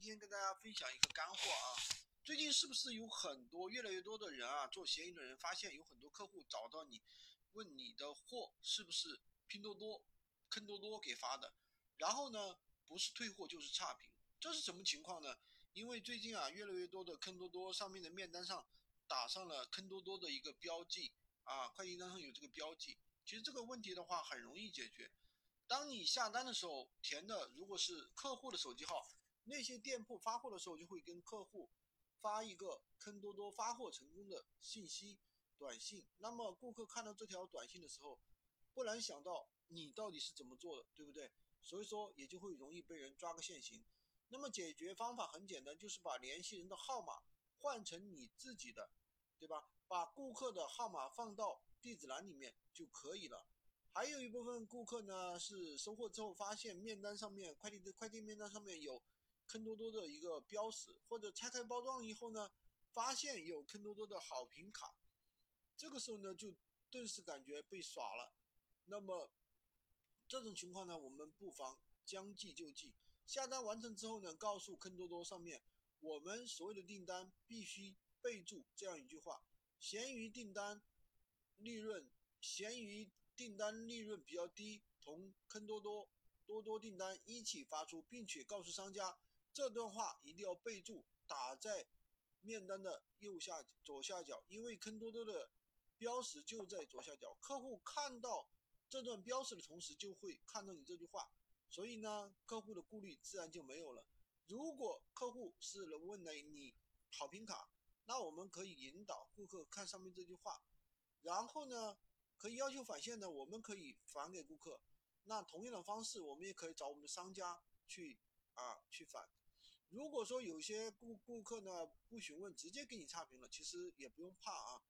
今天跟大家分享一个干货啊。最近是不是有很多越来越多的人啊，做闲鱼的人发现有很多客户找到你，问你的货是不是拼多多、坑多多给发的，然后呢，不是退货就是差评，这是什么情况呢？因为最近啊，越来越多的坑多多上面的面单上打上了坑多多的一个标记啊，快递单上有这个标记。其实这个问题的话很容易解决，当你下单的时候填的如果是客户的手机号。那些店铺发货的时候就会跟客户发一个坑多多发货成功的信息短信。那么顾客看到这条短信的时候，不难想到你到底是怎么做的，对不对？所以说也就会容易被人抓个现行。那么解决方法很简单，就是把联系人的号码换成你自己的，对吧？把顾客的号码放到地址栏里面就可以了。还有一部分顾客呢是收货之后发现面单上面快递的快递面单上面有。坑多多的一个标识，或者拆开包装以后呢，发现有坑多多的好评卡，这个时候呢，就顿时感觉被耍了。那么这种情况呢，我们不妨将计就计，下单完成之后呢，告诉坑多多上面，我们所有的订单必须备注这样一句话：闲鱼订单利润，闲鱼订单利润比较低，同坑多多多多订单一起发出，并且告诉商家。这段话一定要备注，打在面单的右下左下角，因为坑多多的标识就在左下角。客户看到这段标识的同时，就会看到你这句话，所以呢，客户的顾虑自然就没有了。如果客户是问了你好评卡，那我们可以引导顾客看上面这句话，然后呢，可以要求返现的，我们可以返给顾客。那同样的方式，我们也可以找我们的商家去啊去返。如果说有些顾顾客呢不询问，直接给你差评了，其实也不用怕啊。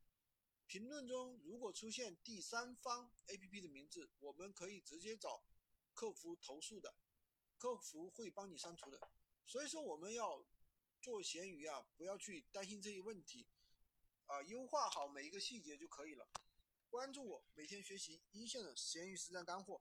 评论中如果出现第三方 APP 的名字，我们可以直接找客服投诉的，客服会帮你删除的。所以说我们要做闲鱼啊，不要去担心这些问题，啊，优化好每一个细节就可以了。关注我，每天学习一线的闲鱼实战干货。